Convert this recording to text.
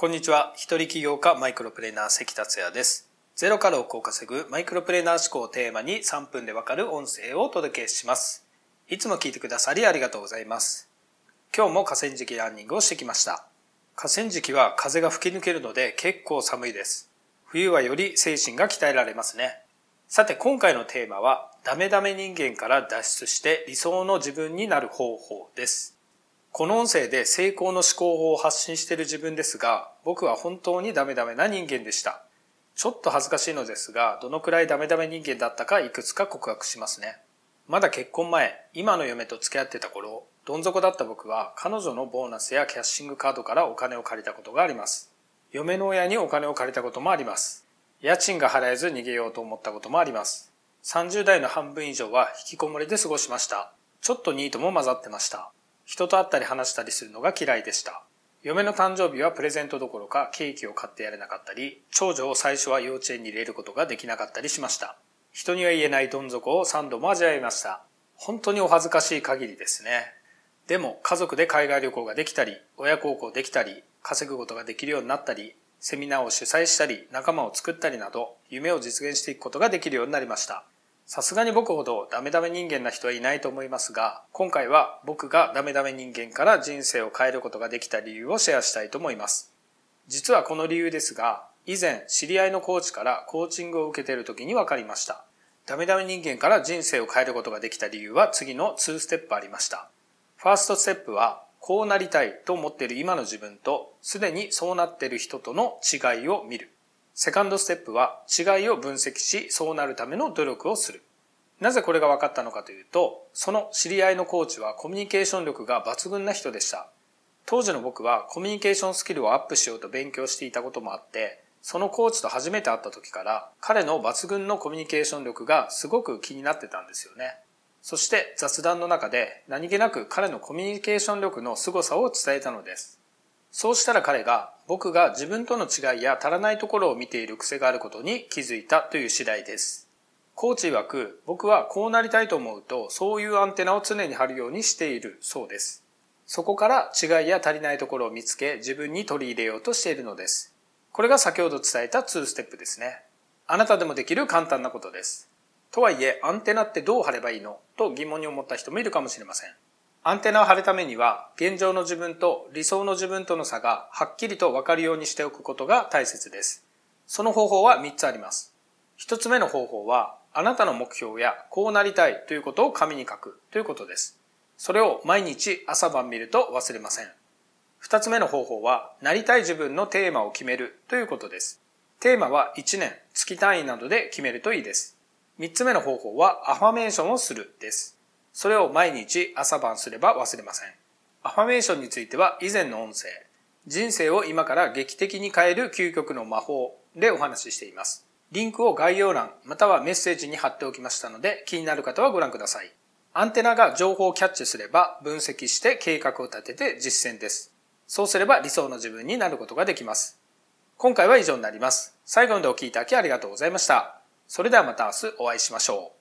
こんにちは。一人起業家マイクロプレーナー関達也です。ゼロから億を稼ぐマイクロプレーナー思考をテーマに3分でわかる音声をお届けします。いつも聞いてくださりありがとうございます。今日も河川敷ランニングをしてきました。河川敷は風が吹き抜けるので結構寒いです。冬はより精神が鍛えられますね。さて今回のテーマはダメダメ人間から脱出して理想の自分になる方法です。この音声で成功の思考法を発信している自分ですが、僕は本当にダメダメな人間でした。ちょっと恥ずかしいのですが、どのくらいダメダメ人間だったかいくつか告白しますね。まだ結婚前、今の嫁と付き合ってた頃、どん底だった僕は彼女のボーナスやキャッシングカードからお金を借りたことがあります。嫁の親にお金を借りたこともあります。家賃が払えず逃げようと思ったこともあります。30代の半分以上は引きこもりで過ごしました。ちょっとニートも混ざってました。人と会ったり話したりするのが嫌いでした。嫁の誕生日はプレゼントどころかケーキを買ってやれなかったり、長女を最初は幼稚園に入れることができなかったりしました。人には言えないどん底を3度も味わいました。本当にお恥ずかしい限りですね。でも家族で海外旅行ができたり、親孝行できたり、稼ぐことができるようになったり、セミナーを主催したり、仲間を作ったりなど、夢を実現していくことができるようになりました。さすがに僕ほどダメダメ人間な人はいないと思いますが、今回は僕がダメダメ人間から人生を変えることができた理由をシェアしたいと思います。実はこの理由ですが、以前知り合いのコーチからコーチングを受けている時に分かりました。ダメダメ人間から人生を変えることができた理由は次の2ステップありました。ファーストステップは、こうなりたいと思っている今の自分と、すでにそうなっている人との違いを見る。セカンドステップは、違いを分析し、そうなるための努力をする。なぜこれが分かったのかというと、その知り合いのコーチはコミュニケーション力が抜群な人でした。当時の僕はコミュニケーションスキルをアップしようと勉強していたこともあって、そのコーチと初めて会った時から、彼の抜群のコミュニケーション力がすごく気になってたんですよね。そして雑談の中で何気なく彼のコミュニケーション力の凄さを伝えたのです。そうしたら彼が僕が自分との違いや足らないところを見ている癖があることに気づいたという次第です。コーチ曰く僕はこうなりたいと思うとそういうアンテナを常に張るようにしているそうです。そこから違いや足りないところを見つけ自分に取り入れようとしているのです。これが先ほど伝えた2ステップですね。あなたでもできる簡単なことです。とはいえ、アンテナってどう貼ればいいの？と疑問に思った人もいるかもしれません。アンテナを貼るためには、現状の自分と理想の自分との差がはっきりとわかるようにしておくことが大切です。その方法は3つあります。1つ目の方法は、あなたの目標やこうなりたいということを紙に書くということです。それを毎日朝晩見ると忘れません。2つ目の方法は、なりたい自分のテーマを決めるということです。テーマは1年、月単位などで決めるといいです。三つ目の方法はアファメーションをするです。それを毎日朝晩すれば忘れません。アファメーションについては以前の音声、人生を今から劇的に変える究極の魔法でお話ししています。リンクを概要欄またはメッセージに貼っておきましたので気になる方はご覧ください。アンテナが情報をキャッチすれば分析して計画を立てて実践です。そうすれば理想の自分になることができます。今回は以上になります。最後までお聴きいただきありがとうございました。それではまた明日お会いしましょう。